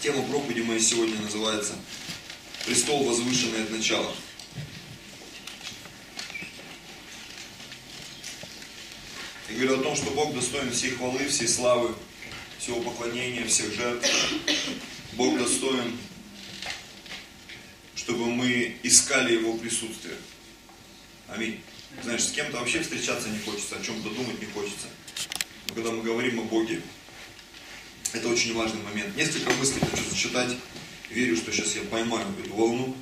Тема проповеди моей сегодня называется «Престол возвышенный от начала». Я говорю о том, что Бог достоин всей хвалы, всей славы, всего поклонения, всех жертв. Бог достоин, чтобы мы искали Его присутствие. Аминь. Знаешь, с кем-то вообще встречаться не хочется, о чем-то думать не хочется. Но когда мы говорим о Боге, это очень важный момент. Несколько мыслей хочу зачитать. Верю, что сейчас я поймаю эту волну,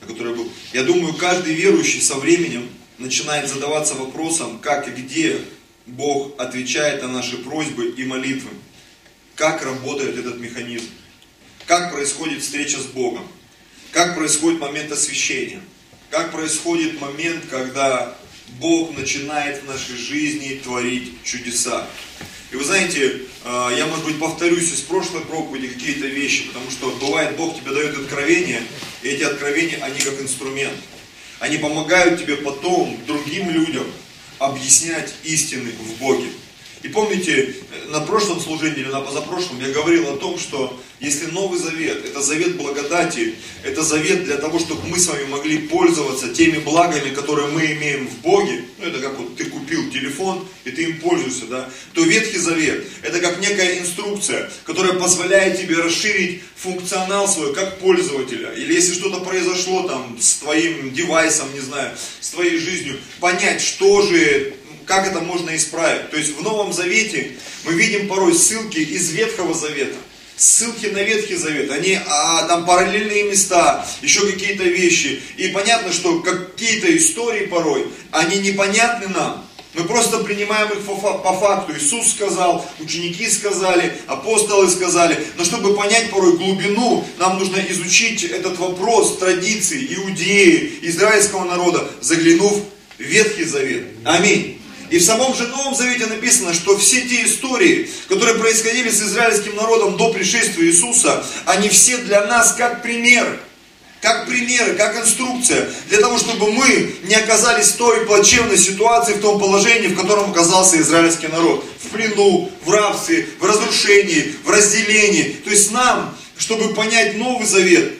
на которой я был. Я думаю, каждый верующий со временем начинает задаваться вопросом, как и где Бог отвечает на наши просьбы и молитвы. Как работает этот механизм. Как происходит встреча с Богом. Как происходит момент освящения. Как происходит момент, когда Бог начинает в нашей жизни творить чудеса. И вы знаете, а, я, может быть, повторюсь из прошлой проповеди какие-то вещи, потому что бывает, Бог тебе дает откровения, и эти откровения, они как инструмент. Они помогают тебе потом другим людям объяснять истины в Боге. И помните, на прошлом служении или на позапрошлом я говорил о том, что если Новый Завет, это завет благодати, это завет для того, чтобы мы с вами могли пользоваться теми благами, которые мы имеем в Боге, ну это как вот ты купил телефон и ты им пользуешься, да, то Ветхий Завет, это как некая инструкция, которая позволяет тебе расширить функционал свой как пользователя. Или если что-то произошло там с твоим девайсом, не знаю, с твоей жизнью, понять, что же как это можно исправить. То есть в Новом Завете мы видим порой ссылки из Ветхого Завета. Ссылки на Ветхий Завет, они а, там параллельные места, еще какие-то вещи. И понятно, что какие-то истории порой, они непонятны нам. Мы просто принимаем их по факту. Иисус сказал, ученики сказали, апостолы сказали. Но чтобы понять порой глубину, нам нужно изучить этот вопрос традиций иудеи, израильского народа, заглянув в Ветхий Завет. Аминь. И в самом же Новом Завете написано, что все те истории, которые происходили с израильским народом до пришествия Иисуса, они все для нас как пример, как примеры, как инструкция, для того, чтобы мы не оказались в той плачевной ситуации, в том положении, в котором оказался израильский народ. В плену, в рабстве, в разрушении, в разделении. То есть нам, чтобы понять Новый Завет,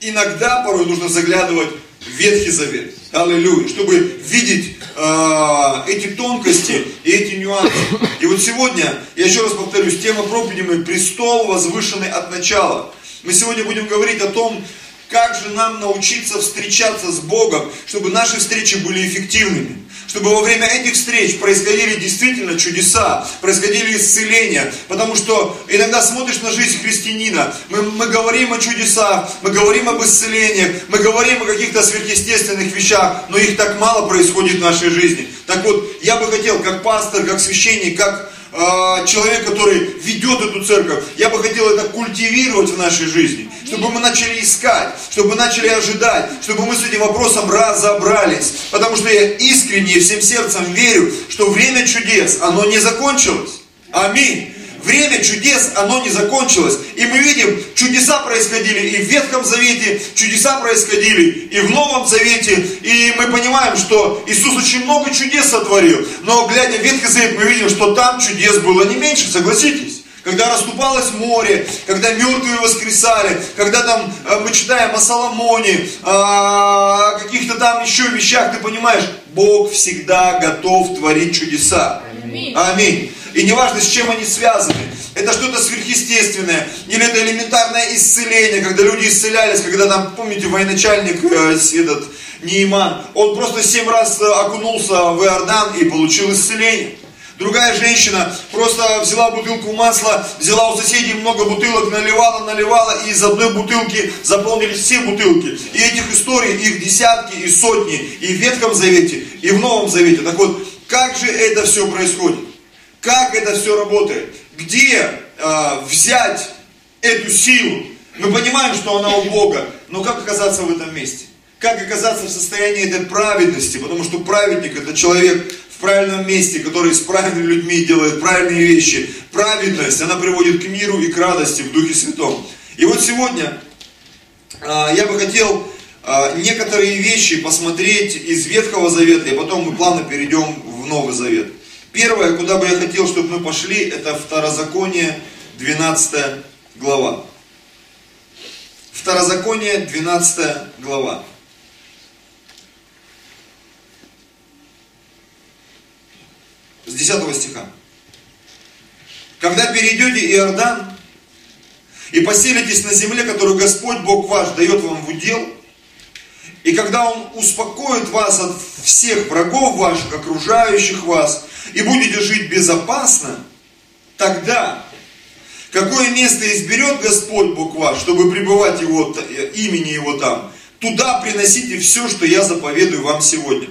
иногда порой нужно заглядывать в Ветхий Завет. Аллилуйя. Чтобы видеть э, эти тонкости и эти нюансы. И вот сегодня, я еще раз повторюсь, тема проповеди мы «Престол, возвышенный от начала». Мы сегодня будем говорить о том, как же нам научиться встречаться с Богом, чтобы наши встречи были эффективными чтобы во время этих встреч происходили действительно чудеса, происходили исцеления. Потому что иногда смотришь на жизнь христианина, мы, мы говорим о чудесах, мы говорим об исцелениях, мы говорим о каких-то сверхъестественных вещах, но их так мало происходит в нашей жизни. Так вот, я бы хотел, как пастор, как священник, как э, человек, который ведет эту церковь, я бы хотел это культивировать в нашей жизни чтобы мы начали искать, чтобы мы начали ожидать, чтобы мы с этим вопросом разобрались. Потому что я искренне всем сердцем верю, что время чудес, оно не закончилось. Аминь. Время чудес, оно не закончилось. И мы видим, чудеса происходили и в Ветхом Завете, чудеса происходили и в Новом Завете. И мы понимаем, что Иисус очень много чудес сотворил. Но глядя в Ветхий Завет, мы видим, что там чудес было не меньше, согласитесь когда расступалось море, когда мертвые воскресали, когда там э, мы читаем о Соломоне, о каких-то там еще вещах, ты понимаешь, Бог всегда готов творить чудеса. Аминь. Аминь. И неважно, с чем они связаны. Это что-то сверхъестественное. Или это элементарное исцеление, когда люди исцелялись, когда там, помните, военачальник э, этот Нейман, он просто семь раз э, окунулся в Иордан и получил исцеление. Другая женщина просто взяла бутылку масла, взяла у соседей много бутылок, наливала, наливала, и из одной бутылки заполнились все бутылки. И этих историй, их десятки и сотни, и в Ветхом Завете, и в Новом Завете. Так вот, как же это все происходит? Как это все работает? Где э, взять эту силу? Мы понимаем, что она у Бога, но как оказаться в этом месте? Как оказаться в состоянии этой праведности? Потому что праведник это человек, правильном месте, который с правильными людьми делает правильные вещи. Праведность, она приводит к миру и к радости в Духе Святом. И вот сегодня а, я бы хотел а, некоторые вещи посмотреть из Ветхого Завета, и потом мы плавно перейдем в Новый Завет. Первое, куда бы я хотел, чтобы мы пошли, это Второзаконие, 12 глава. Второзаконие, 12 глава. С 10 стиха. Когда перейдете Иордан и поселитесь на земле, которую Господь Бог ваш дает вам в удел, и когда Он успокоит вас от всех врагов ваших, окружающих вас, и будете жить безопасно, тогда какое место изберет Господь Бог ваш, чтобы пребывать его, имени Его там, туда приносите все, что я заповедую вам сегодня.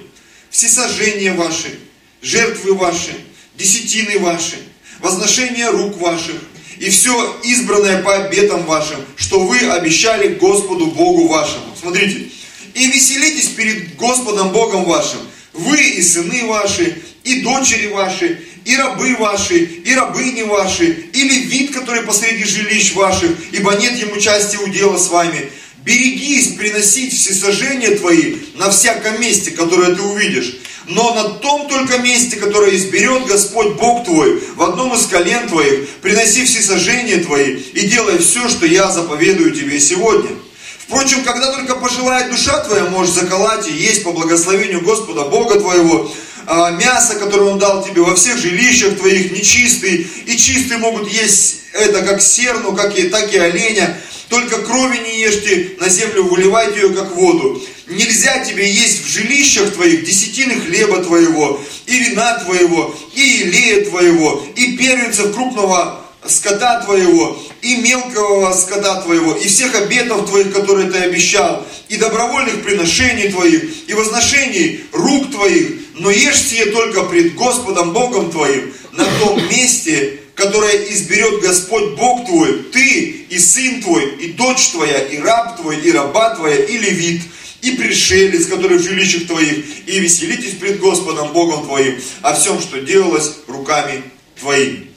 Все сожжения ваши, жертвы ваши, десятины ваши, возношение рук ваших, и все избранное по обетам вашим, что вы обещали Господу Богу вашему. Смотрите, и веселитесь перед Господом Богом вашим, вы и сыны ваши, и дочери ваши, и рабы ваши, и рабыни ваши, и левит, который посреди жилищ ваших, ибо нет ему части удела с вами. Берегись приносить все сожжения твои на всяком месте, которое ты увидишь, но на том только месте, которое изберет Господь Бог твой, в одном из колен твоих, приноси все сожжения твои и делай все, что я заповедую тебе сегодня. Впрочем, когда только пожелает душа твоя, можешь заколоть и есть по благословению Господа Бога твоего, а, мясо, которое Он дал тебе во всех жилищах твоих, нечистый, и чистые могут есть это как серну, как и, так и оленя, только крови не ешьте, на землю выливайте ее, как воду. Нельзя тебе есть в жилищах твоих десятины хлеба твоего, и вина твоего, и илея твоего, и первенцев крупного скота твоего, и мелкого скота твоего, и всех обетов твоих, которые ты обещал, и добровольных приношений твоих, и возношений рук твоих, но ешь сие только пред Господом Богом твоим, на том месте, которое изберет Господь Бог твой, ты и сын твой, и дочь твоя, и раб твой, и раба твоя, и левит, и пришелец, который в жилищах твоих, и веселитесь пред Господом Богом твоим о всем, что делалось руками твоими.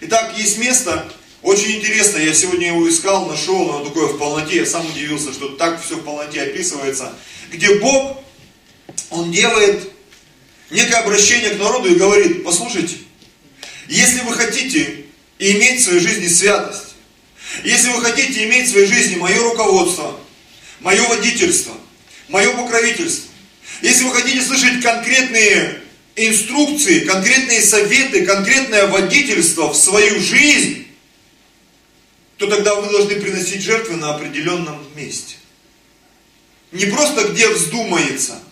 Итак, есть место, очень интересно, я сегодня его искал, нашел, но такое в полноте, я сам удивился, что так все в полноте описывается, где Бог, Он делает некое обращение к народу и говорит, послушайте, если вы хотите иметь в своей жизни святость, если вы хотите иметь в своей жизни мое руководство, мое водительство, мое покровительство, если вы хотите слышать конкретные инструкции, конкретные советы, конкретное водительство в свою жизнь, то тогда вы должны приносить жертвы на определенном месте. Не просто где вздумается –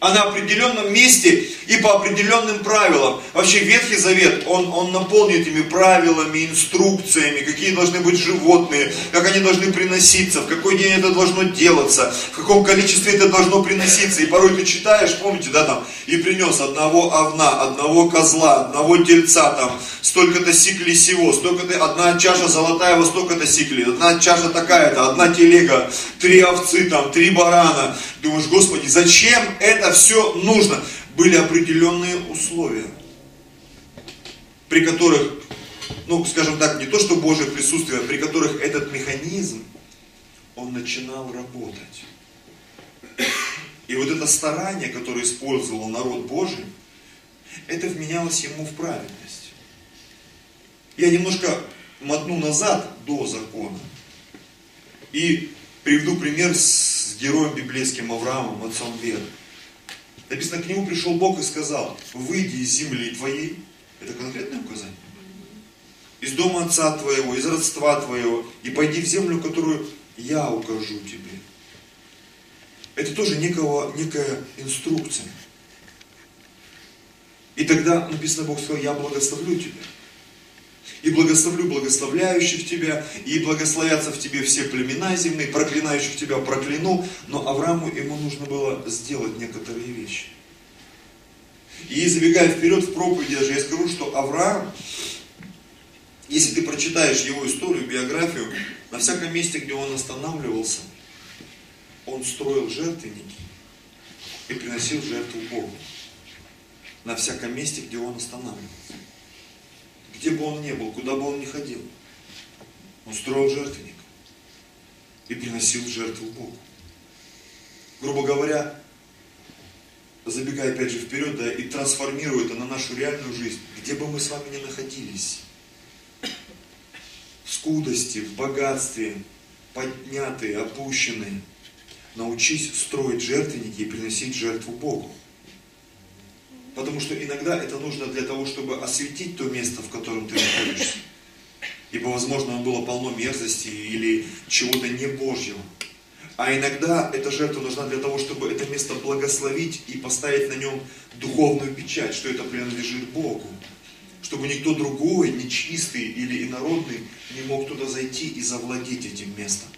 а на определенном месте и по определенным правилам. Вообще Ветхий Завет, он, он наполнен этими правилами, инструкциями, какие должны быть животные, как они должны приноситься, в какой день это должно делаться, в каком количестве это должно приноситься. И порой ты читаешь, помните, да, там, и принес одного овна, одного козла, одного тельца, там, столько-то сикли всего, столько-то, одна чаша золотая, вот столько-то сикли, одна чаша такая-то, одна телега, три овцы, там, три барана. Думаешь, Господи, зачем это все нужно? Были определенные условия, при которых, ну, скажем так, не то, что Божье присутствие, а при которых этот механизм, он начинал работать. И вот это старание, которое использовал народ Божий, это вменялось ему в праведность. Я немножко мотну назад до закона. И приведу пример с героем библейским Авраамом, отцом веры. Написано, к нему пришел Бог и сказал, выйди из земли твоей, это конкретное указание, из дома отца твоего, из родства твоего, и пойди в землю, которую я укажу тебе. Это тоже некого, некая инструкция. И тогда написано, Бог сказал, я благословлю тебя. И благословлю благословляющих тебя, и благословятся в тебе все племена земные, проклинающих тебя прокляну. Но Аврааму ему нужно было сделать некоторые вещи. И забегая вперед в проповеди, даже я скажу, что Авраам, если ты прочитаешь его историю, биографию, на всяком месте, где он останавливался, он строил жертвенники и приносил жертву Богу. На всяком месте, где он останавливался где бы он ни был, куда бы он ни ходил. Он строил жертвенник и приносил жертву Богу. Грубо говоря, забегая опять же вперед, да, и трансформируя это на нашу реальную жизнь, где бы мы с вами ни находились, в скудости, в богатстве, поднятые, опущенные. Научись строить жертвенники и приносить жертву Богу. Потому что иногда это нужно для того, чтобы осветить то место, в котором ты находишься. Ибо, возможно, оно было полно мерзости или чего-то не Божьего. А иногда эта жертва нужна для того, чтобы это место благословить и поставить на нем духовную печать, что это принадлежит Богу. Чтобы никто другой, нечистый или инородный, не мог туда зайти и завладеть этим местом.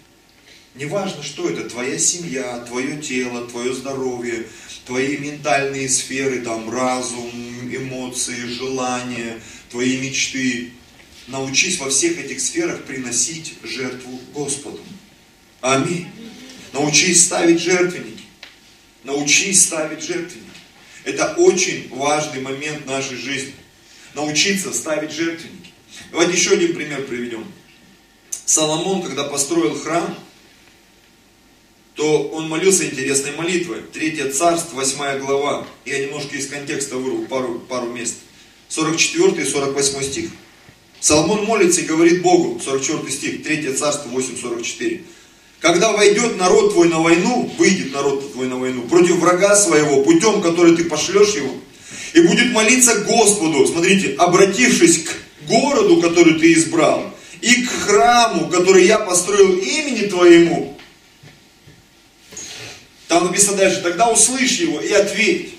Неважно, что это, твоя семья, твое тело, твое здоровье, твои ментальные сферы, там разум, эмоции, желания, твои мечты. Научись во всех этих сферах приносить жертву Господу. Аминь. Научись ставить жертвенники. Научись ставить жертвенники. Это очень важный момент нашей жизни. Научиться ставить жертвенники. Давайте еще один пример приведем. Соломон, когда построил храм, то он молился интересной молитвой. Третье царство, восьмая глава. Я немножко из контекста вырву пару, пару мест. 44 и 48 стих. Соломон молится и говорит Богу, 44 стих, 3 царство 8.44. Когда войдет народ твой на войну, выйдет народ твой на войну, против врага своего, путем, который ты пошлешь его, и будет молиться Господу, смотрите, обратившись к городу, который ты избрал, и к храму, который я построил имени твоему. Там написано дальше, тогда услышь его и ответь.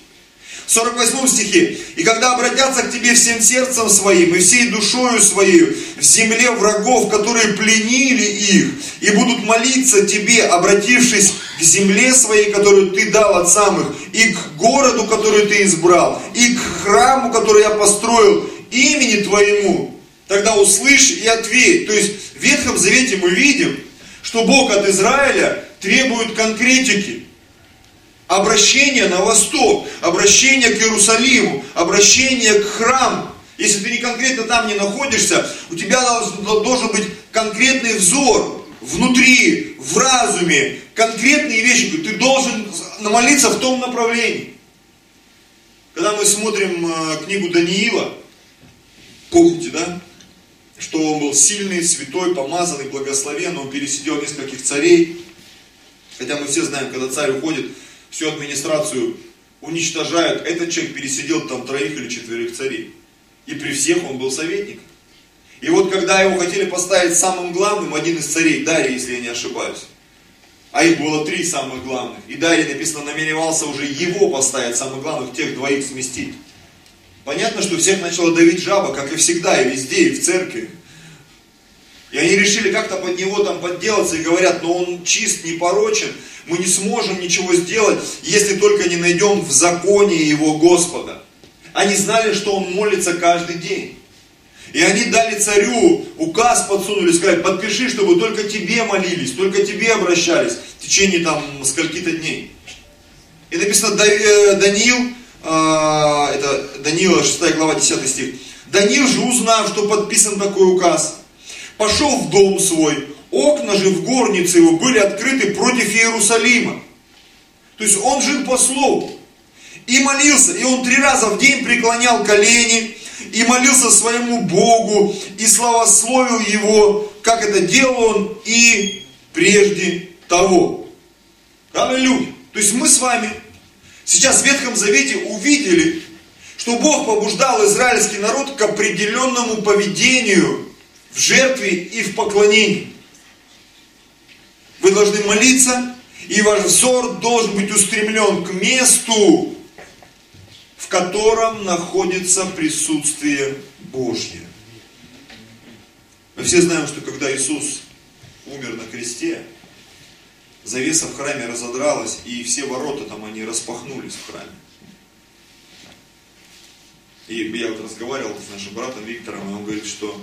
48 стихе. «И когда обратятся к тебе всем сердцем своим и всей душою своей в земле врагов, которые пленили их, и будут молиться тебе, обратившись к земле своей, которую ты дал от самых, и к городу, который ты избрал, и к храму, который я построил, имени твоему, тогда услышь и ответь». То есть в Ветхом Завете мы видим, что Бог от Израиля требует конкретики обращение на восток, обращение к Иерусалиму, обращение к храму. Если ты не конкретно там не находишься, у тебя должен быть конкретный взор внутри, в разуме, конкретные вещи. Ты должен молиться в том направлении. Когда мы смотрим э, книгу Даниила, помните, да? Что он был сильный, святой, помазанный, благословенный, он пересидел нескольких царей. Хотя мы все знаем, когда царь уходит, всю администрацию уничтожают, этот человек пересидел там троих или четверых царей. И при всех он был советник. И вот когда его хотели поставить самым главным, один из царей, Дарий, если я не ошибаюсь, а их было три самых главных, и Дарий, написано, намеревался уже его поставить самых главных, тех двоих сместить. Понятно, что всех начала давить жаба, как и всегда, и везде, и в церкви. И они решили как-то под него там подделаться и говорят, но он чист, непорочен, мы не сможем ничего сделать, если только не найдем в законе его Господа. Они знали, что он молится каждый день. И они дали царю указ подсунули, сказали, подпиши, чтобы только тебе молились, только тебе обращались в течение там скольки-то дней. И написано э, Даниил, а, это Даниила 6 глава 10 стих. Даниил же узнав, что подписан такой указ, пошел в дом свой, окна же в горнице его были открыты против Иерусалима. То есть он жил по слову. И молился, и он три раза в день преклонял колени, и молился своему Богу, и славословил его, как это делал он и прежде того. Аллилуйя. То есть мы с вами сейчас в Ветхом Завете увидели, что Бог побуждал израильский народ к определенному поведению в жертве и в поклонении. Вы должны молиться, и ваш взор должен быть устремлен к месту, в котором находится присутствие Божье. Мы все знаем, что когда Иисус умер на кресте, завеса в храме разодралась, и все ворота там, они распахнулись в храме. И я вот разговаривал с нашим братом Виктором, и он говорит, что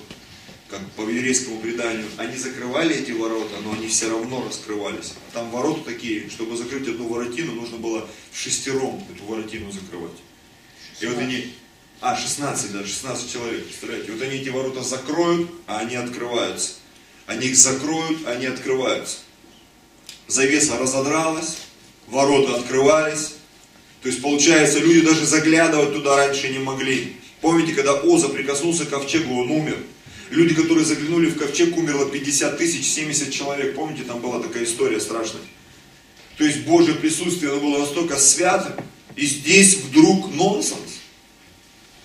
как по еврейскому преданию, они закрывали эти ворота, но они все равно раскрывались. Там ворота такие, чтобы закрыть одну воротину, нужно было шестером эту воротину закрывать. И вот они, а, 16, да, 16 человек, представляете, вот они эти ворота закроют, а они открываются. Они их закроют, а они открываются. Завеса разодралась, ворота открывались. То есть, получается, люди даже заглядывать туда раньше не могли. Помните, когда Оза прикоснулся к ковчегу, он умер. Люди, которые заглянули в ковчег, умерло 50 тысяч, 70 человек. Помните, там была такая история страшная. То есть Божье присутствие оно было настолько святым, и здесь вдруг нонсенс.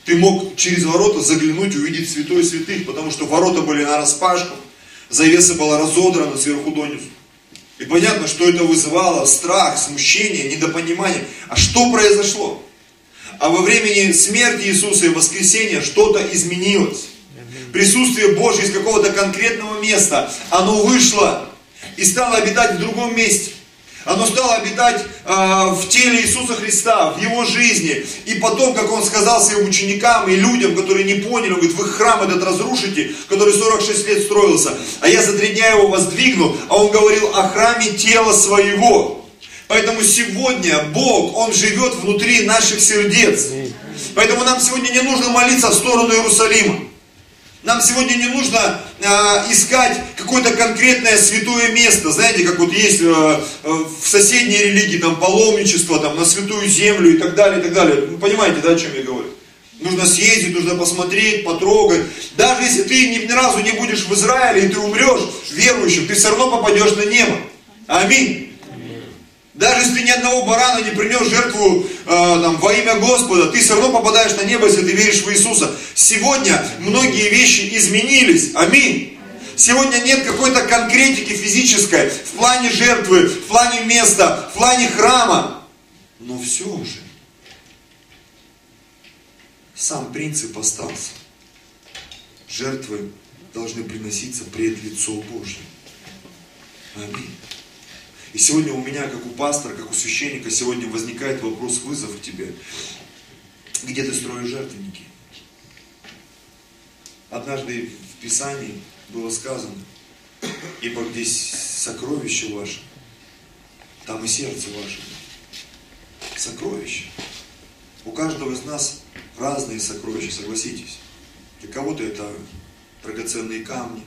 Ты мог через ворота заглянуть, увидеть святой святых, потому что ворота были на распашку, завеса была разодрана сверху донизу. И понятно, что это вызывало страх, смущение, недопонимание. А что произошло? А во времени смерти Иисуса и воскресения что-то изменилось. Присутствие Божье из какого-то конкретного места, оно вышло и стало обитать в другом месте. Оно стало обитать э, в теле Иисуса Христа, в Его жизни. И потом, как Он сказал своим ученикам и людям, которые не поняли, Он говорит, вы храм этот разрушите, который 46 лет строился, а я за три дня его воздвигну. А Он говорил о храме тела своего. Поэтому сегодня Бог, Он живет внутри наших сердец. Поэтому нам сегодня не нужно молиться в сторону Иерусалима. Нам сегодня не нужно э, искать какое-то конкретное святое место. Знаете, как вот есть э, э, в соседней религии там паломничество, там на святую землю и так далее, и так далее. Вы понимаете, да, о чем я говорю? Нужно съездить, нужно посмотреть, потрогать. Даже если ты ни, ни разу не будешь в Израиле и ты умрешь верующим, ты все равно попадешь на небо. Аминь. Даже если ты ни одного барана не принес жертву э, там, во имя Господа, ты все равно попадаешь на небо, если ты веришь в Иисуса. Сегодня многие вещи изменились. Аминь. Сегодня нет какой-то конкретики физической в плане жертвы, в плане места, в плане храма. Но все же, сам принцип остался. Жертвы должны приноситься пред лицо Божье. Аминь. И сегодня у меня, как у пастора, как у священника, сегодня возникает вопрос, вызов к тебе. Где ты строишь жертвенники? Однажды в Писании было сказано, ибо здесь сокровище ваше, там и сердце ваше. Сокровище. У каждого из нас разные сокровища, согласитесь. Для кого-то это драгоценные камни,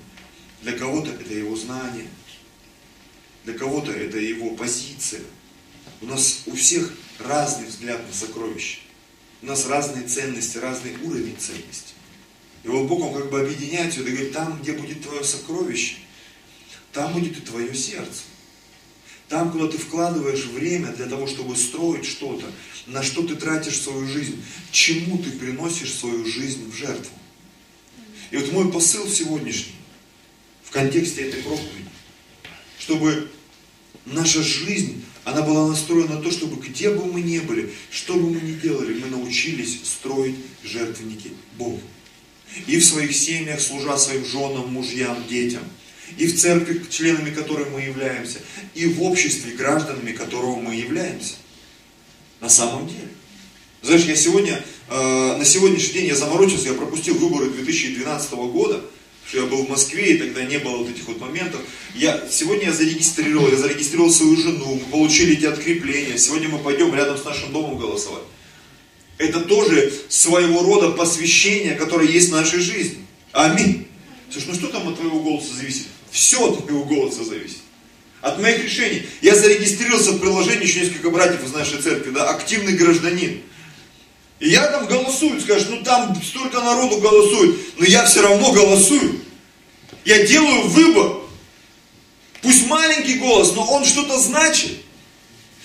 для кого-то это его знания, для кого-то это его позиция. У нас у всех разный взгляд на сокровища. У нас разные ценности, разный уровень ценности. И вот Бог, Он как бы объединяет все и говорит, там, где будет твое сокровище, там будет и твое сердце. Там, куда ты вкладываешь время для того, чтобы строить что-то, на что ты тратишь свою жизнь, чему ты приносишь свою жизнь в жертву. И вот мой посыл сегодняшний, в контексте этой проповеди, чтобы наша жизнь, она была настроена на то, чтобы где бы мы ни были, что бы мы ни делали, мы научились строить жертвенники Богу. И в своих семьях, служа своим женам, мужьям, детям. И в церкви, членами которой мы являемся. И в обществе, гражданами которого мы являемся. На самом деле. Знаешь, я сегодня, э, на сегодняшний день я заморочился, я пропустил выборы 2012 года что я был в Москве, и тогда не было вот этих вот моментов. Я, сегодня я зарегистрировал, я зарегистрировал свою жену, мы получили эти открепления. Сегодня мы пойдем рядом с нашим домом голосовать. Это тоже своего рода посвящение, которое есть в нашей жизни. Аминь. Слушай, ну что там от твоего голоса зависит? Все от твоего голоса зависит. От моих решений. Я зарегистрировался в приложении, еще несколько братьев из нашей церкви, да, активный гражданин. Я там голосую, скажешь, ну там столько народу голосует, но я все равно голосую. Я делаю выбор. Пусть маленький голос, но он что-то значит.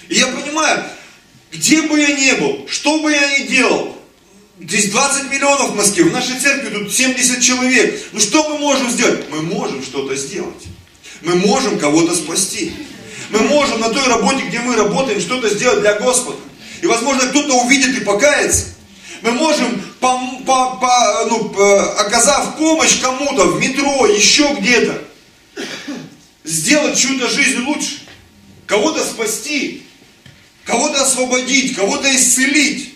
И я понимаю, где бы я ни был, что бы я ни делал, здесь 20 миллионов в Москве, в нашей церкви тут 70 человек. Ну что мы можем сделать? Мы можем что-то сделать. Мы можем кого-то спасти. Мы можем на той работе, где мы работаем, что-то сделать для Господа. И, возможно, кто-то увидит и покается. Мы можем, по, по, по, ну, оказав помощь кому-то в метро, еще где-то, сделать чью-то жизнь лучше. Кого-то спасти, кого-то освободить, кого-то исцелить,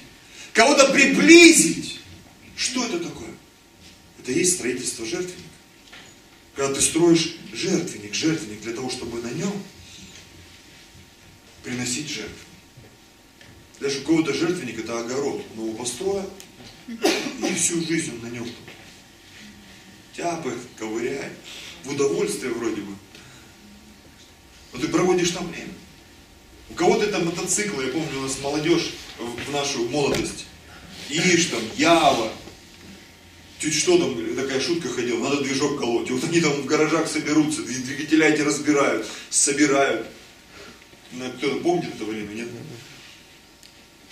кого-то приблизить. Что это такое? Это и есть строительство жертвенника. Когда ты строишь жертвенник, жертвенник для того, чтобы на нем приносить жертву. Даже у кого-то жертвенник это огород. Он его построил, и всю жизнь он на нем тяпает, ковыряет. В удовольствие вроде бы. Но ты проводишь там время. У кого-то это мотоциклы, я помню, у нас молодежь в нашу молодость. Иш там, Ява, чуть что там, такая шутка ходила, надо движок колоть. И вот они там в гаражах соберутся, двигателя эти разбирают, собирают. Ну, кто-то помнит это время, нет?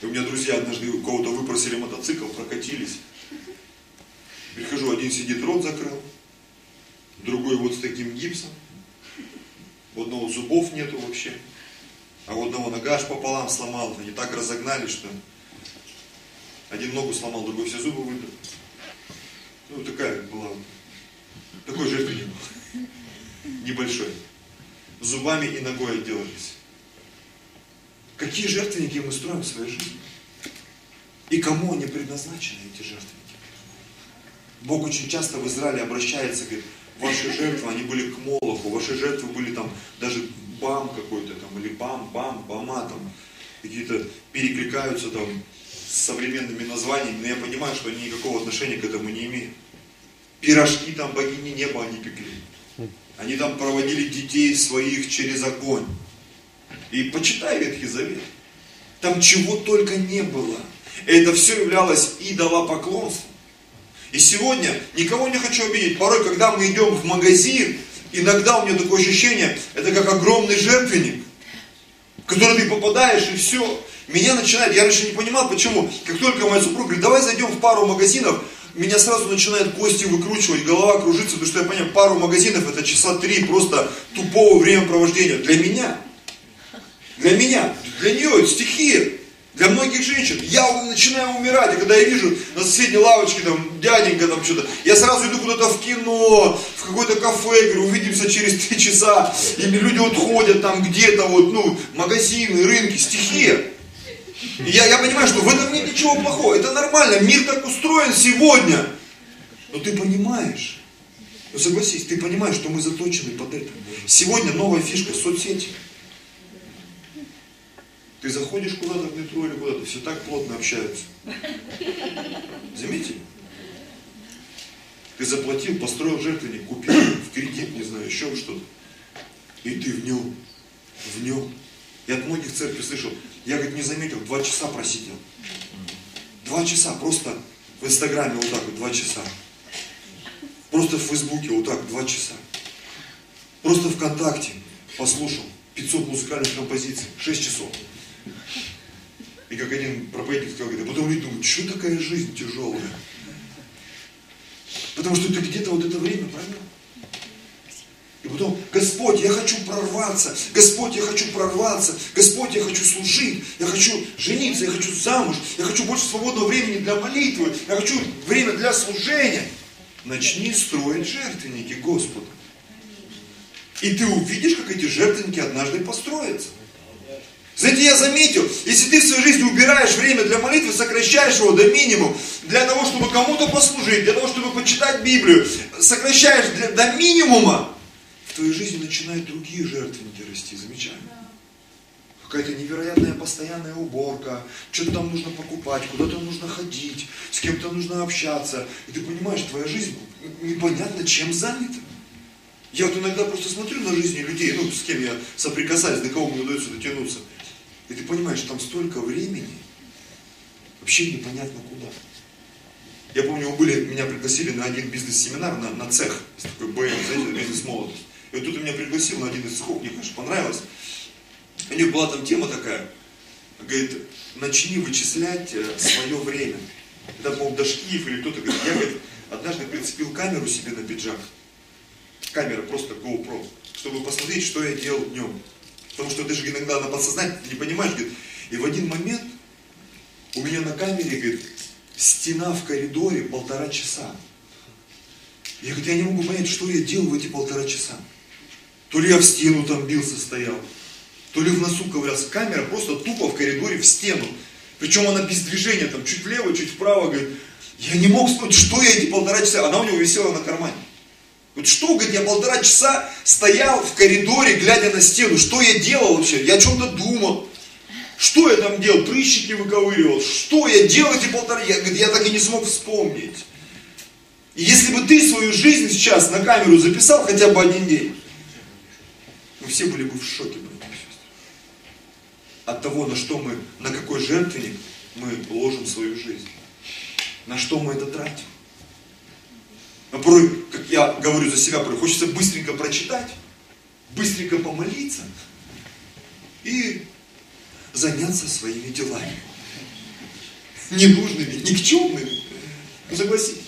И у меня друзья однажды у кого-то выпросили мотоцикл, прокатились. Прихожу, один сидит, рот закрыл, другой вот с таким гипсом, у одного зубов нету вообще, а у одного нога аж пополам сломал, они так разогнали, что один ногу сломал, другой все зубы выбил. Ну, такая была, такой жертвенник был, небольшой. Зубами и ногой отделались. Какие жертвенники мы строим в своей жизни? И кому они предназначены, эти жертвенники? Бог очень часто в Израиле обращается, говорит, ваши жертвы, они были к Молоху, ваши жертвы были там даже бам какой-то там, или бам, бам, бама там, какие-то перекликаются там с современными названиями, но я понимаю, что они никакого отношения к этому не имеют. Пирожки там богини неба они пекли. Они там проводили детей своих через огонь. И почитай Ветхий Завет. Там чего только не было. Это все являлось идолопоклонством. И сегодня никого не хочу обидеть. Порой, когда мы идем в магазин, иногда у меня такое ощущение, это как огромный жертвенник, в который ты попадаешь и все. Меня начинает, я раньше не понимал, почему. Как только моя супруга говорит, давай зайдем в пару магазинов, меня сразу начинает кости выкручивать, голова кружится, потому что я понимаю, пару магазинов это часа три просто тупого времяпровождения. Для меня. Для меня. Для нее это стихия. Для многих женщин. Я начинаю умирать, и когда я вижу на соседней лавочке там дяденька там что-то, я сразу иду куда-то в кино, в какое-то кафе, говорю, увидимся через три часа. И люди вот ходят там где-то вот, ну, магазины, рынки, стихия. Я, я понимаю, что в этом нет ничего плохого. Это нормально. Мир так устроен сегодня. Но ты понимаешь, ну согласись, ты понимаешь, что мы заточены под это. Сегодня новая фишка соцсети. Ты заходишь куда-то в метро или куда-то, все так плотно общаются. Заметили? Ты заплатил, построил жертвенник, купил в кредит, не знаю, еще что-то. И ты в нем, в нем. Я от многих церквей слышал, я, говорит, не заметил, два часа просидел. Два часа, просто в Инстаграме вот так вот, два часа. Просто в Фейсбуке вот так, два часа. Просто ВКонтакте послушал 500 музыкальных композиций, 6 часов. И как один проповедник сказал, говорит, потом люди думают, что такая жизнь тяжелая? Потому что ты где-то вот это время провел. И потом, Господь, я хочу прорваться, Господь, я хочу прорваться, Господь, я хочу служить, я хочу жениться, я хочу замуж, я хочу больше свободного времени для молитвы, я хочу время для служения. Начни строить жертвенники Господу. И ты увидишь, как эти жертвенники однажды построятся. Знаете, я заметил, если ты в своей жизни убираешь время для молитвы, сокращаешь его до минимума, для того, чтобы кому-то послужить, для того, чтобы почитать Библию, сокращаешь для, до минимума, в твоей жизни начинают другие жертвенники расти, замечательно. Какая-то невероятная постоянная уборка, что-то там нужно покупать, куда-то нужно ходить, с кем-то нужно общаться. И ты понимаешь, твоя жизнь непонятно чем занята. Я вот иногда просто смотрю на жизни людей, ну, с кем я соприкасаюсь, до кого мне удается дотянуться. И ты понимаешь, там столько времени, вообще непонятно куда. Я помню, мы были, меня пригласили на один бизнес-семинар, на, на цех, есть такой БМ, знаете, бизнес-молодость. И вот тут меня пригласил на один из цехов, мне, конечно, понравилось. У них была там тема такая, говорит, начни вычислять э, свое время. Это, по-моему, Дашкиев или кто-то говорит, я, говорит, однажды прицепил камеру себе на пиджак. Камера просто GoPro, чтобы посмотреть, что я делал днем. Потому что ты же иногда на подсознание ты не понимаешь, говорит, и в один момент у меня на камере, говорит, стена в коридоре полтора часа. Я говорю, я не могу понять, что я делал в эти полтора часа. То ли я в стену там бился, стоял, то ли в носу ковырялся. Камера просто тупо в коридоре в стену. Причем она без движения, там чуть влево, чуть вправо, говорит. Я не мог вспомнить, что я эти полтора часа, она у него висела на кармане. Вот что, говорит, я полтора часа стоял в коридоре, глядя на стену. Что я делал вообще? Я о чем-то думал. Что я там делал? Прыщики выковыривал. Что я делал эти полтора? Я, говорит, я так и не смог вспомнить. И если бы ты свою жизнь сейчас на камеру записал хотя бы один день, мы все были бы в шоке. От того, на что мы, на какой жертвенник мы ложим свою жизнь. На что мы это тратим. Порой, я говорю за себя, хочется быстренько прочитать, быстренько помолиться и заняться своими делами. Ненужными, никчемными. Ну согласитесь.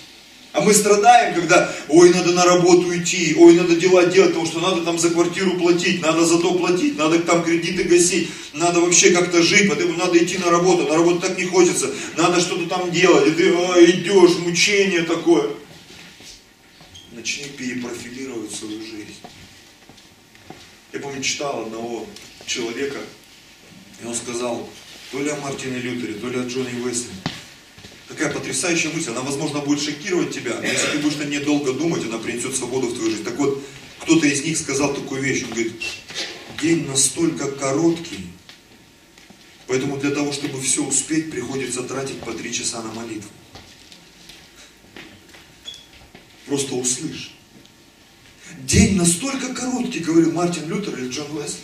А мы страдаем, когда, ой, надо на работу идти, ой, надо дела делать, потому что надо там за квартиру платить, надо за то платить, надо там кредиты гасить, надо вообще как-то жить, поэтому надо идти на работу, на работу так не хочется, надо что-то там делать, и ты а, идешь, мучение такое. Начни перепрофилировать свою жизнь. Я помню, читал одного человека, и он сказал, то ли о Мартине Лютере, то ли о Джоне Уэсли. Такая потрясающая мысль, она, возможно, будет шокировать тебя, но если ты будешь на ней долго думать, она принесет свободу в твою жизнь. Так вот, кто-то из них сказал такую вещь, он говорит, день настолько короткий, поэтому для того, чтобы все успеть, приходится тратить по три часа на молитву. Просто услышь. День настолько короткий, говорил Мартин Лютер или Джон Уэсли,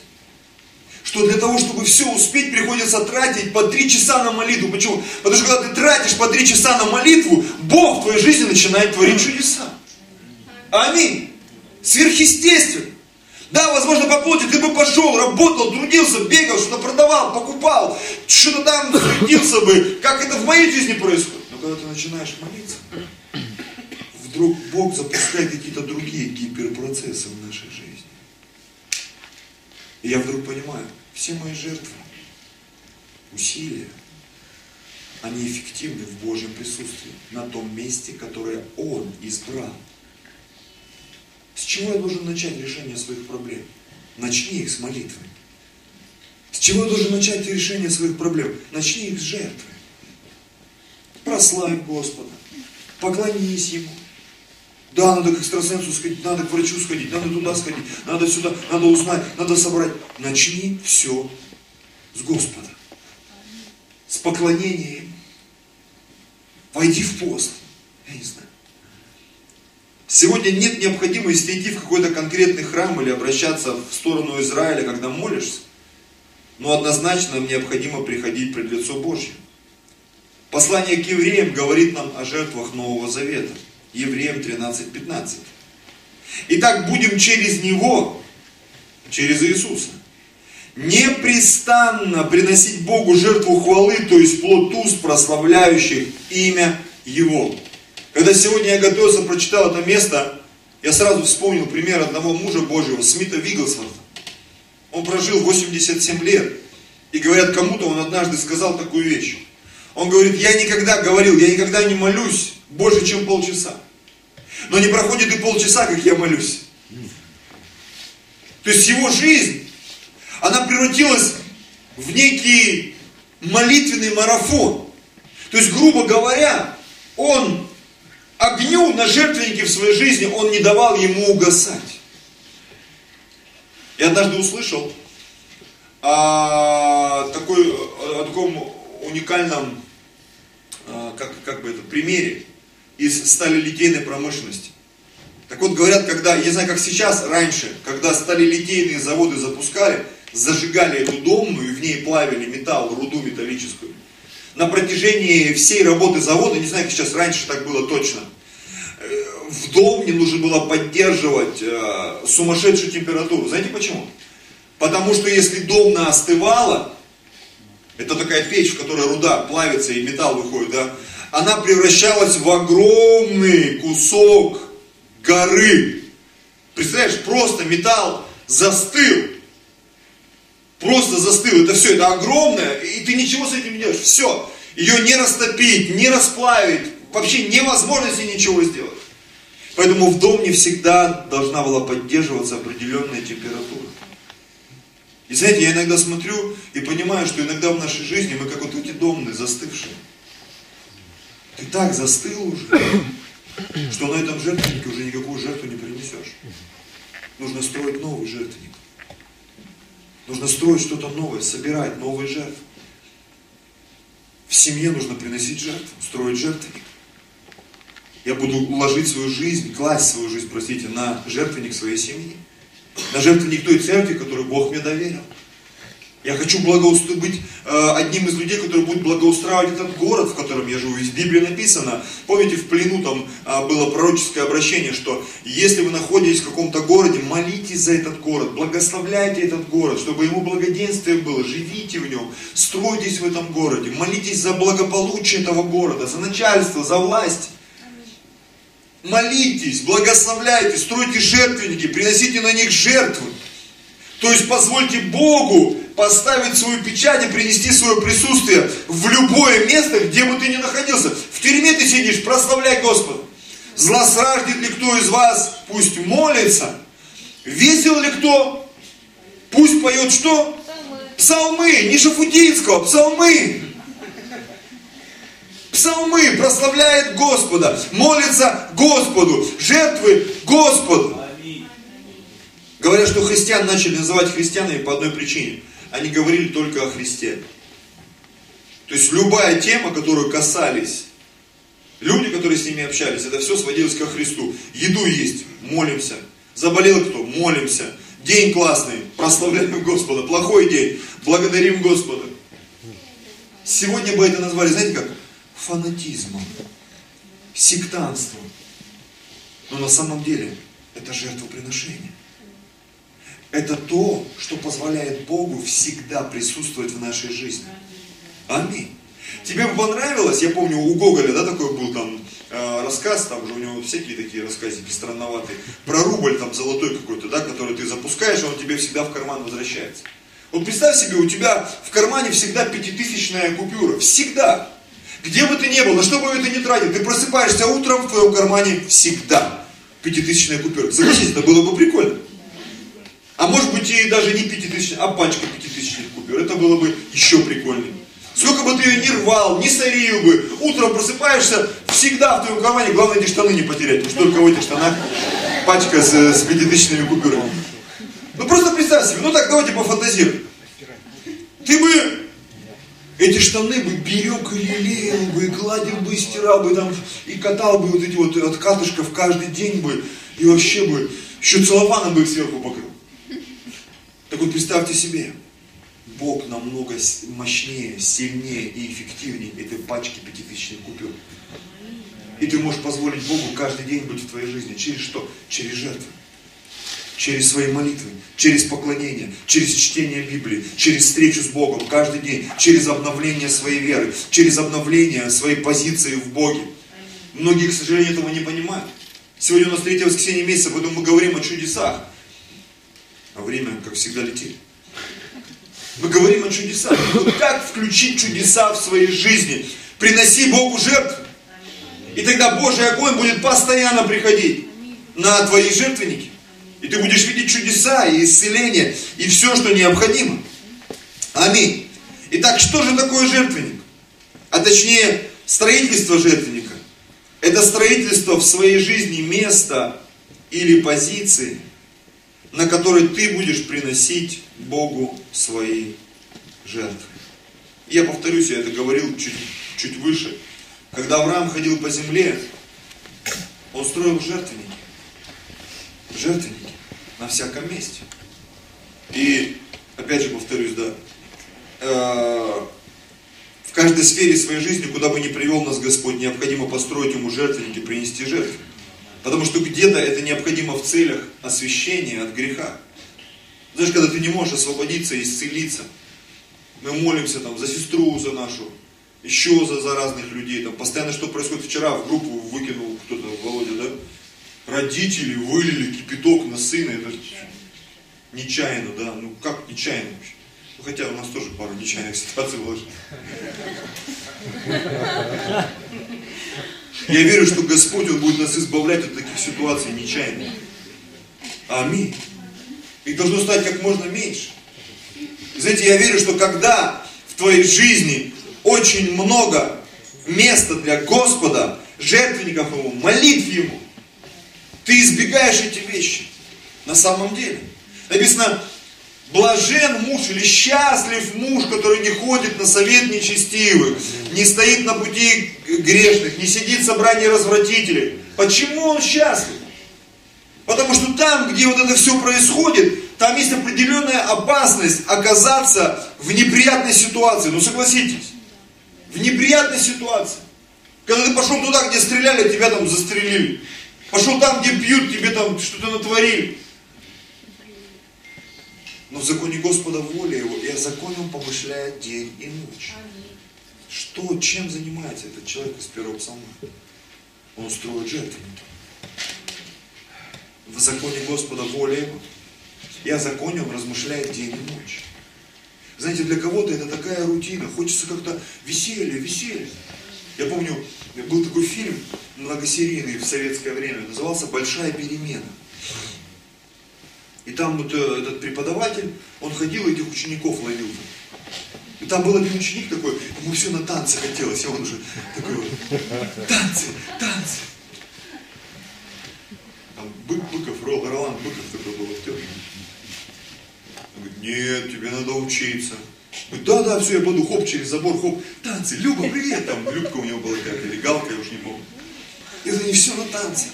что для того, чтобы все успеть, приходится тратить по три часа на молитву. Почему? Потому что когда ты тратишь по три часа на молитву, Бог в твоей жизни начинает творить чудеса. Аминь. Сверхъестественно. Да, возможно, по плоти ты бы пошел, работал, трудился, бегал, что-то продавал, покупал, что-то там суетился бы, как это в моей жизни происходит. Но когда ты начинаешь молиться, вдруг Бог запускает какие-то другие гиперпроцессы в нашей жизни. И я вдруг понимаю, все мои жертвы, усилия, они эффективны в Божьем присутствии, на том месте, которое Он избрал. С чего я должен начать решение своих проблем? Начни их с молитвы. С чего я должен начать решение своих проблем? Начни их с жертвы. Прославь Господа. Поклонись Ему. Да, надо к экстрасенсу сходить, надо к врачу сходить, надо туда сходить, надо сюда, надо узнать, надо собрать. Начни все с Господа. С поклонением. Войди в пост. Я не знаю. Сегодня нет необходимости идти в какой-то конкретный храм или обращаться в сторону Израиля, когда молишься. Но однозначно нам необходимо приходить пред лицо Божье. Послание к евреям говорит нам о жертвах Нового Завета. Евреям 13.15. Итак, будем через Него, через Иисуса, непрестанно приносить Богу жертву хвалы, то есть плод уст, прославляющих имя Его. Когда сегодня я готовился, прочитал это место, я сразу вспомнил пример одного мужа Божьего, Смита Вигглсворта. Он прожил 87 лет. И говорят, кому-то он однажды сказал такую вещь. Он говорит, я никогда говорил, я никогда не молюсь больше, чем полчаса. Но не проходит и полчаса, как я молюсь. То есть его жизнь, она превратилась в некий молитвенный марафон. То есть, грубо говоря, он огню на жертвеннике в своей жизни, он не давал ему угасать. Я однажды услышал о, такой, о таком уникальном, как, как бы это, примере из сталелитейной промышленности. Так вот, говорят, когда, я не знаю, как сейчас, раньше, когда сталелитейные заводы запускали, зажигали эту домную и в ней плавили металл, руду металлическую. На протяжении всей работы завода, не знаю, как сейчас раньше так было точно, э, в домне нужно было поддерживать э, сумасшедшую температуру. Знаете почему? Потому что если домна остывала, это такая печь, в которой руда плавится и металл выходит, да, она превращалась в огромный кусок горы. Представляешь, просто металл застыл. Просто застыл. Это все, это огромное, и ты ничего с этим не делаешь. Все. Ее не растопить, не расплавить. Вообще невозможно с ничего сделать. Поэтому в дом не всегда должна была поддерживаться определенная температура. И знаете, я иногда смотрю и понимаю, что иногда в нашей жизни мы как вот эти домные, застывшие. Ты так застыл уже, что на этом жертвеннике уже никакую жертву не принесешь. Нужно строить новый жертвенник. Нужно строить что-то новое, собирать новые жертвы. В семье нужно приносить жертву, строить жертвенник. Я буду ложить свою жизнь, класть свою жизнь, простите, на жертвенник своей семьи. На жертвенник той церкви, которую Бог мне доверил. Я хочу благоустро... быть э, одним из людей, который будет благоустраивать этот город, в котором я живу. Ведь в Библии написано, помните, в плену там э, было пророческое обращение, что если вы находитесь в каком-то городе, молитесь за этот город, благословляйте этот город, чтобы ему благоденствие было, живите в нем, стройтесь в этом городе, молитесь за благополучие этого города, за начальство, за власть. Молитесь, благословляйте, стройте жертвенники, приносите на них жертвы. То есть позвольте Богу поставить свою печать и принести свое присутствие в любое место, где бы ты ни находился. В тюрьме ты сидишь, прославляй Господа. Злосраждет ли кто из вас, пусть молится. Весел ли кто, пусть поет что? Псалмы. Псалмы, не Шафутинского, псалмы. Псалмы прославляет Господа, молится Господу, жертвы Господу. Говорят, что христиан начали называть христианами по одной причине. Они говорили только о Христе. То есть любая тема, которую касались люди, которые с ними общались, это все сводилось ко Христу. Еду есть, молимся. Заболел кто? Молимся. День классный, прославляем Господа. Плохой день, благодарим Господа. Сегодня бы это назвали, знаете как? Фанатизмом, сектантством. Но на самом деле это жертвоприношение. Это то, что позволяет Богу всегда присутствовать в нашей жизни. Аминь. Тебе бы понравилось, я помню, у Гоголя, да, такой был там э, рассказ, там же у него всякие такие рассказики странноватые, про рубль там золотой какой-то, да, который ты запускаешь, он тебе всегда в карман возвращается. Вот представь себе, у тебя в кармане всегда пятитысячная купюра, всегда. Где бы ты ни был, на что бы ты ни тратил, ты просыпаешься утром, в твоем кармане всегда пятитысячная купюра. Согласитесь, это было бы прикольно. А может быть и даже не пятитысячная, а пачка пятитысячных купюр. Это было бы еще прикольнее. Сколько бы ты ее ни рвал, не сорил бы, утром просыпаешься, всегда в твоем кармане, главное эти штаны не потерять, потому что только в этих штанах пачка с, с пятитысячными купюрами. Ну просто представь себе, ну так давайте пофантазируем. Ты бы эти штаны бы берег и лелеял бы, и гладил бы, и стирал бы там, и катал бы вот эти вот от катышков каждый день бы, и вообще бы, еще целлофаном бы их сверху покрыл. Так вот представьте себе, Бог намного мощнее, сильнее и эффективнее этой пачки пятитысячных купюр. И ты можешь позволить Богу каждый день быть в твоей жизни. Через что? Через жертвы. Через свои молитвы, через поклонение, через чтение Библии, через встречу с Богом каждый день, через обновление своей веры, через обновление своей позиции в Боге. Многие, к сожалению, этого не понимают. Сегодня у нас третье воскресенье месяца, поэтому мы говорим о чудесах. А время, как всегда, летит. Мы говорим о чудесах. Вот как включить чудеса в своей жизни? Приноси Богу жертву. И тогда Божий огонь будет постоянно приходить на твои жертвенники. И ты будешь видеть чудеса и исцеление, и все, что необходимо. Аминь. Итак, что же такое жертвенник? А точнее, строительство жертвенника. Это строительство в своей жизни места или позиции – на которой ты будешь приносить Богу свои жертвы. Я повторюсь, я это говорил чуть, чуть выше. Когда Авраам ходил по земле, он строил жертвенники. Жертвенники на всяком месте. И, опять же повторюсь, да, э, в каждой сфере своей жизни, куда бы ни привел нас Господь, необходимо построить ему жертвенники, принести жертвы. Потому что где-то это необходимо в целях освящения от греха. Знаешь, когда ты не можешь освободиться исцелиться, мы молимся там за сестру, за нашу, еще за, за разных людей. Там постоянно что происходит. Вчера в группу выкинул? Родители вылили кипяток на сына. Это нечаянно, да? Ну как нечаянно вообще? Ну, хотя у нас тоже пару нечаянных ситуаций было. Я верю, что Господь Он будет нас избавлять от таких ситуаций нечаянно. Аминь. Их должно стать как можно меньше. Знаете, я верю, что когда в твоей жизни очень много места для Господа, жертвенников Ему, молитв Ему, ты избегаешь эти вещи. На самом деле. Написано, Блажен муж или счастлив муж, который не ходит на совет нечестивых, не стоит на пути грешных, не сидит в собрании развратителей. Почему он счастлив? Потому что там, где вот это все происходит, там есть определенная опасность оказаться в неприятной ситуации. Ну согласитесь, в неприятной ситуации. Когда ты пошел туда, где стреляли, тебя там застрелили. Пошел там, где бьют, тебе там что-то натворили. Но в законе Господа воля его, и о законе он помышляет день и ночь. Что, чем занимается этот человек из первого псалма? Он устроит жертвенники. В законе Господа воля его, и о законе он размышляет день и ночь. Знаете, для кого-то это такая рутина, хочется как-то веселья, веселья. Я помню, был такой фильм многосерийный в советское время, назывался «Большая перемена». И там вот э, этот преподаватель, он ходил и этих учеников ловил. И там был один ученик такой, ему все на танцы хотелось, и он уже такой вот, танцы, танцы. Там Бык, Быков, Роланд Быков такой был актер. Он говорит, нет, тебе надо учиться. Да, да, все, я буду хоп через забор, хоп, танцы, Люба, привет, там Любка у него была какая-то, или Галка, я уж не помню. Это не все на танцы.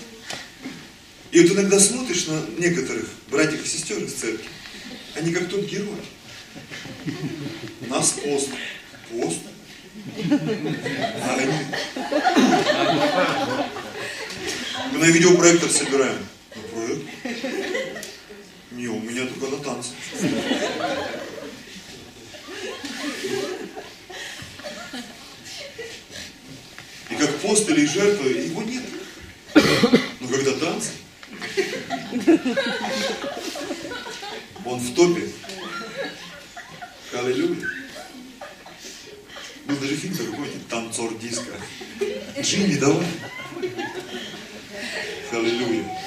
И вот иногда смотришь на некоторых братьев и сестер из церкви, они как тот герой. У нас пост. Пост? А они... Мы на видеопроектор собираем. На проект? Не, у меня только на танцы. И как пост или жертва, его нет. Но когда танцы, он в топе. Аллилуйя. Был даже фильм такой, танцор диска. Джинни, давай. Аллилуйя.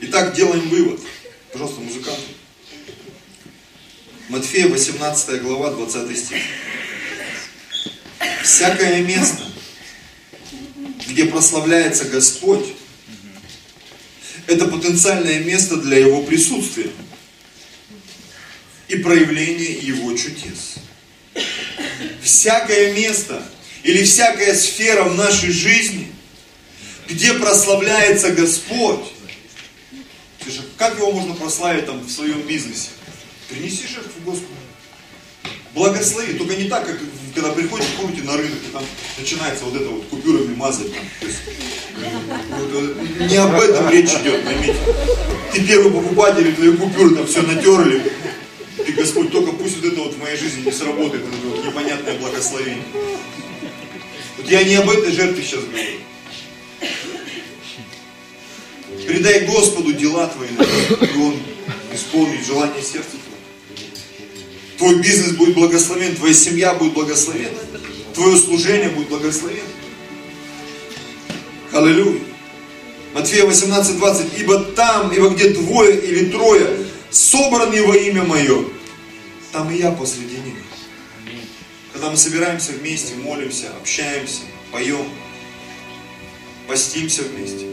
Итак, делаем вывод. Пожалуйста, музыканты. Матфея 18 глава, 20 стих. Всякое место, где прославляется Господь, это потенциальное место для Его присутствия и проявления Его чудес. Всякое место или всякая сфера в нашей жизни, где прославляется Господь, как его можно прославить там в своем бизнесе? Принеси жертву Господу. Благослови, только не так, как когда приходишь, помните, на рынок, и там начинается вот это вот купюрами мазать. Там, то есть, вот, не об этом речь идет, поймите. Ты первый покупатель, твои купюры там все натерли. И Господь, только пусть вот это вот в моей жизни не сработает, вот это вот непонятное благословение. Вот я не об этой жертве сейчас говорю. Передай Господу дела твои, и Он исполнит желание сердца твоего. Твой бизнес будет благословен, твоя семья будет благословена, твое служение будет благословено. Аллилуйя. Матфея 18, 20. Ибо там, ибо где двое или трое собраны во имя Мое, там и я посреди них. Когда мы собираемся вместе, молимся, общаемся, поем, постимся вместе,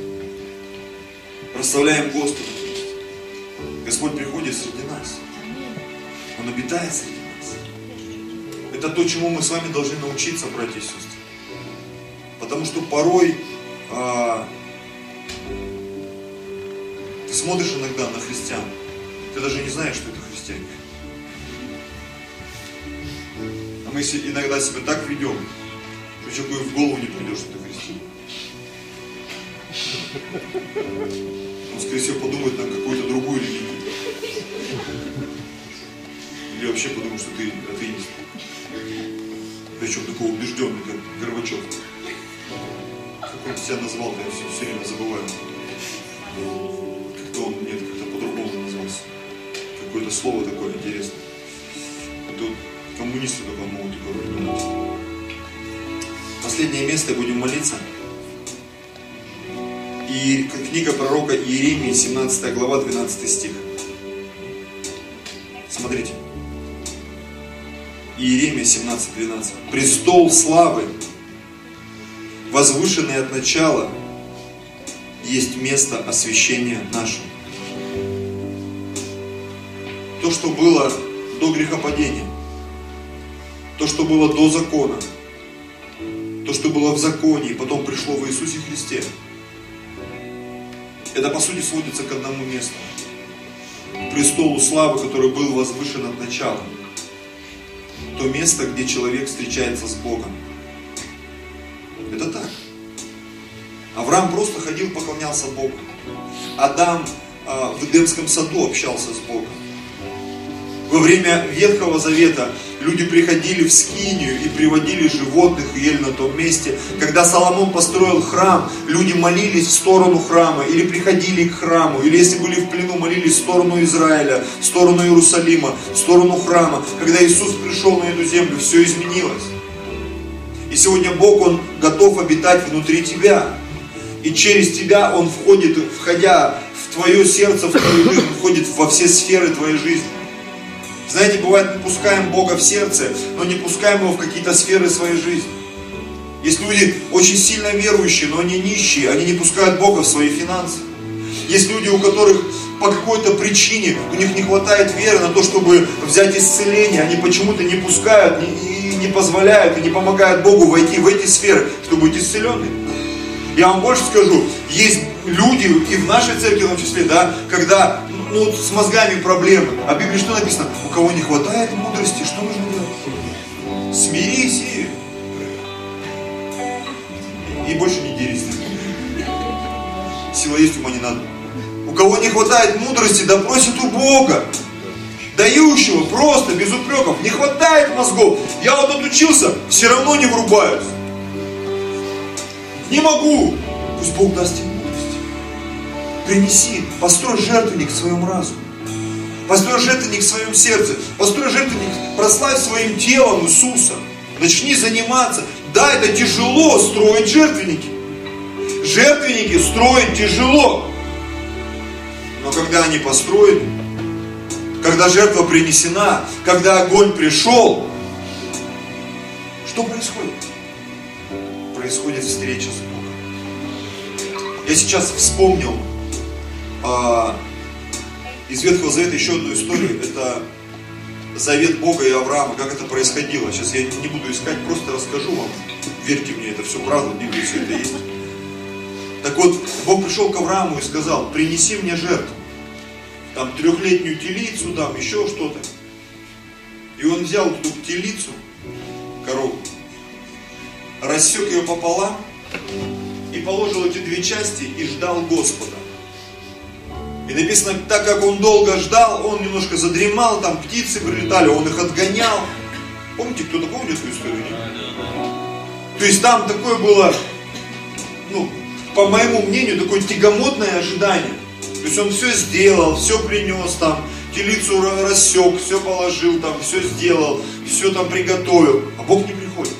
прославляем Господа. Господь приходит среди нас. Он обитает среди нас. Это то, чему мы с вами должны научиться, братья и сестры. Потому что порой а, ты смотришь иногда на христиан, ты даже не знаешь, что это христиане. А мы иногда себя так ведем, что человеку в голову не придет, что это христианин. Он, скорее всего, подумает на какую-то другую религию. Или вообще подумают, что ты атеист. Причем такой убежденный, как Горбачев. Как он себя назвал, я все, все время забываю. Как-то он, нет, как-то по-другому назвался. Какое-то слово такое интересное. Вот коммунисты только могут такое придумать. Последнее место, будем молиться. И книга пророка Иеремии, 17 глава, 12 стих. Смотрите. Иеремия 17.12. Престол славы, возвышенный от начала, есть место освящения нашего. То, что было до грехопадения, то, что было до закона, то, что было в законе и потом пришло в Иисусе Христе, это по сути сводится к одному месту. Престолу славы, который был возвышен от начала. То место, где человек встречается с Богом. Это так. Авраам просто ходил, поклонялся Богу. Адам э, в Эдемском саду общался с Богом. Во время Ветхого Завета люди приходили в Скинию и приводили животных и ели на том месте. Когда Соломон построил храм, люди молились в сторону храма или приходили к храму, или если были в плену, молились в сторону Израиля, в сторону Иерусалима, в сторону храма. Когда Иисус пришел на эту землю, все изменилось. И сегодня Бог, Он готов обитать внутри тебя. И через тебя Он входит, входя в твое сердце, в твою жизнь, входит во все сферы твоей жизни. Знаете, бывает, мы пускаем Бога в сердце, но не пускаем Его в какие-то сферы своей жизни. Есть люди очень сильно верующие, но они нищие, они не пускают Бога в свои финансы. Есть люди, у которых по какой-то причине у них не хватает веры на то, чтобы взять исцеление, они почему-то не пускают и не позволяют и не помогают Богу войти в эти сферы, чтобы быть исцеленными. Я вам больше скажу, есть люди, и в нашей церкви в том числе, да, когда ну, с мозгами проблемы. А в Библии что написано? У кого не хватает мудрости, что нужно делать? Смирись и... И больше не дерись. Сила есть, ума не надо. У кого не хватает мудрости, да просит у Бога. Дающего, просто, без упреков. Не хватает мозгов. Я вот отучился, все равно не врубаюсь. Не могу. Пусть Бог даст тебе принеси, построй жертвенник в своем разуме. Построй жертвенник в своем сердце. Построй жертвенник, прославь своим телом Иисуса. Начни заниматься. Да, это тяжело строить жертвенники. Жертвенники строить тяжело. Но когда они построены, когда жертва принесена, когда огонь пришел, что происходит? Происходит встреча с Богом. Я сейчас вспомнил а, из Ветхого Завета еще одну историю. Это завет Бога и Авраама, как это происходило. Сейчас я не буду искать, просто расскажу вам. Верьте мне, это все правда, в Библии все это есть. Так вот, Бог пришел к Аврааму и сказал, принеси мне жертву. Там трехлетнюю телицу, там еще что-то. И он взял эту телицу, корову, рассек ее пополам и положил эти две части и ждал Господа. И написано, так как он долго ждал, он немножко задремал, там птицы прилетали, он их отгонял. Помните, кто-то помнит эту историю? То есть там такое было, ну, по моему мнению, такое тягомотное ожидание. То есть он все сделал, все принес там, телицу рассек, все положил там, все сделал, все там приготовил, а Бог не приходит.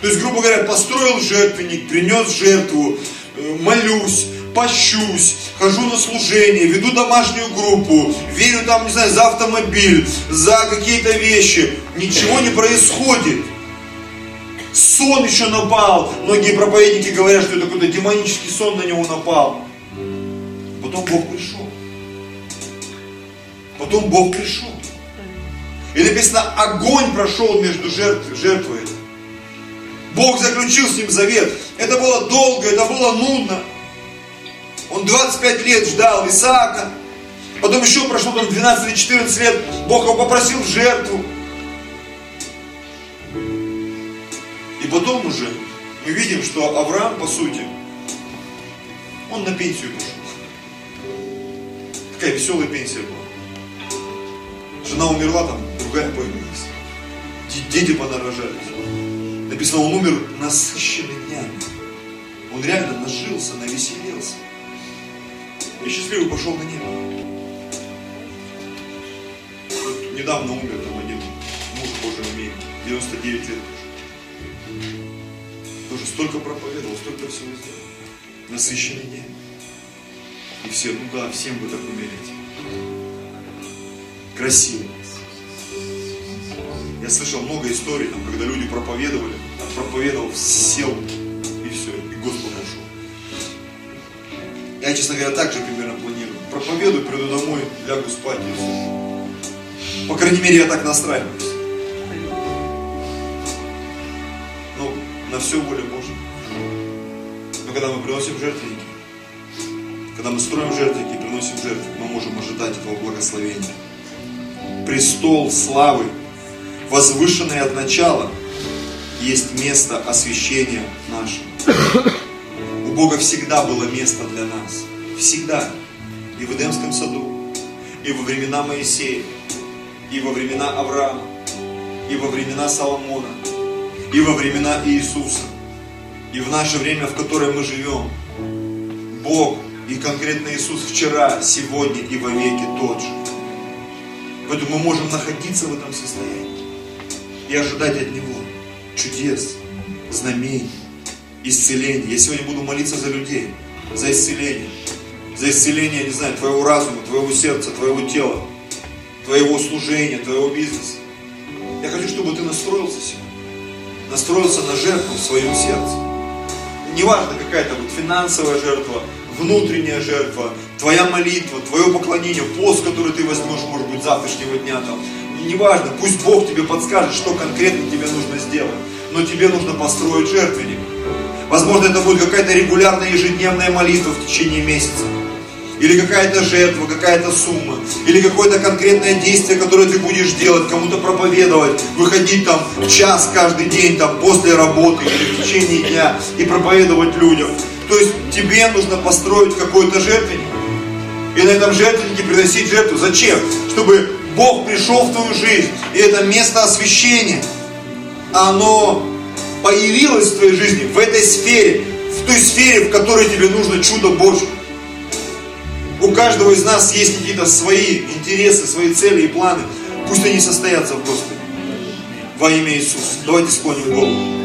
То есть, грубо говоря, построил жертвенник, принес жертву, э, молюсь, пощусь, хожу на служение, веду домашнюю группу, верю там, не знаю, за автомобиль, за какие-то вещи. Ничего не происходит. Сон еще напал. Многие проповедники говорят, что это какой-то демонический сон на него напал. Потом Бог пришел. Потом Бог пришел. И написано, огонь прошел между жертвой, жертвой. Бог заключил с ним завет. Это было долго, это было нудно. Он 25 лет ждал Исаака. Потом еще прошло там 12 или 14 лет. Бог его попросил в жертву. И потом уже мы видим, что Авраам, по сути, он на пенсию пошел. Такая веселая пенсия была. Жена умерла, там другая появилась. Дети понарожались. Написано, он умер насыщенный днями. Он реально нажился, навеселился и счастливый пошел на небо. Вот недавно умер там один муж Божий имеет, 99 лет тоже. Тоже столько проповедовал, столько всего сделал. Насыщенный день. И все, ну да, всем бы так умереть. Красиво. Я слышал много историй, там, когда люди проповедовали, там, проповедовал, сел, Я, честно говоря, так же примерно планирую. Проповедую, приду домой, лягу спать и. По крайней мере, я так настраиваюсь. Но на все воля Божья. Но когда мы приносим жертвенники, когда мы строим жертвенники, приносим жертвы, мы можем ожидать этого благословения. Престол славы, возвышенный от начала, есть место освящения нашего. Бога всегда было место для нас. Всегда. И в Эдемском саду, и во времена Моисея, и во времена Авраама, и во времена Соломона, и во времена Иисуса, и в наше время, в которое мы живем. Бог и конкретно Иисус вчера, сегодня и во веки тот же. Поэтому мы можем находиться в этом состоянии и ожидать от Него чудес, знамений, исцеления. Я сегодня буду молиться за людей, за исцеление. За исцеление, не знаю, твоего разума, твоего сердца, твоего тела, твоего служения, твоего бизнеса. Я хочу, чтобы ты настроился сегодня. Настроился на жертву в своем сердце. Неважно, какая-то вот финансовая жертва, внутренняя жертва, твоя молитва, твое поклонение, пост, который ты возьмешь, может быть, завтрашнего дня там. Неважно, пусть Бог тебе подскажет, что конкретно тебе нужно сделать. Но тебе нужно построить жертвенник. Возможно, это будет какая-то регулярная ежедневная молитва в течение месяца или какая-то жертва, какая-то сумма, или какое-то конкретное действие, которое ты будешь делать, кому-то проповедовать, выходить там час каждый день, там после работы или в течение дня и проповедовать людям. То есть тебе нужно построить какой-то жертвенник. И на этом жертвеннике приносить жертву. Зачем? Чтобы Бог пришел в твою жизнь. И это место освящения, оно появилось в твоей жизни, в этой сфере, в той сфере, в которой тебе нужно чудо Божье. У каждого из нас есть какие-то свои интересы, свои цели и планы. Пусть они состоятся в Господе. Во имя Иисуса. Давайте склоним голову.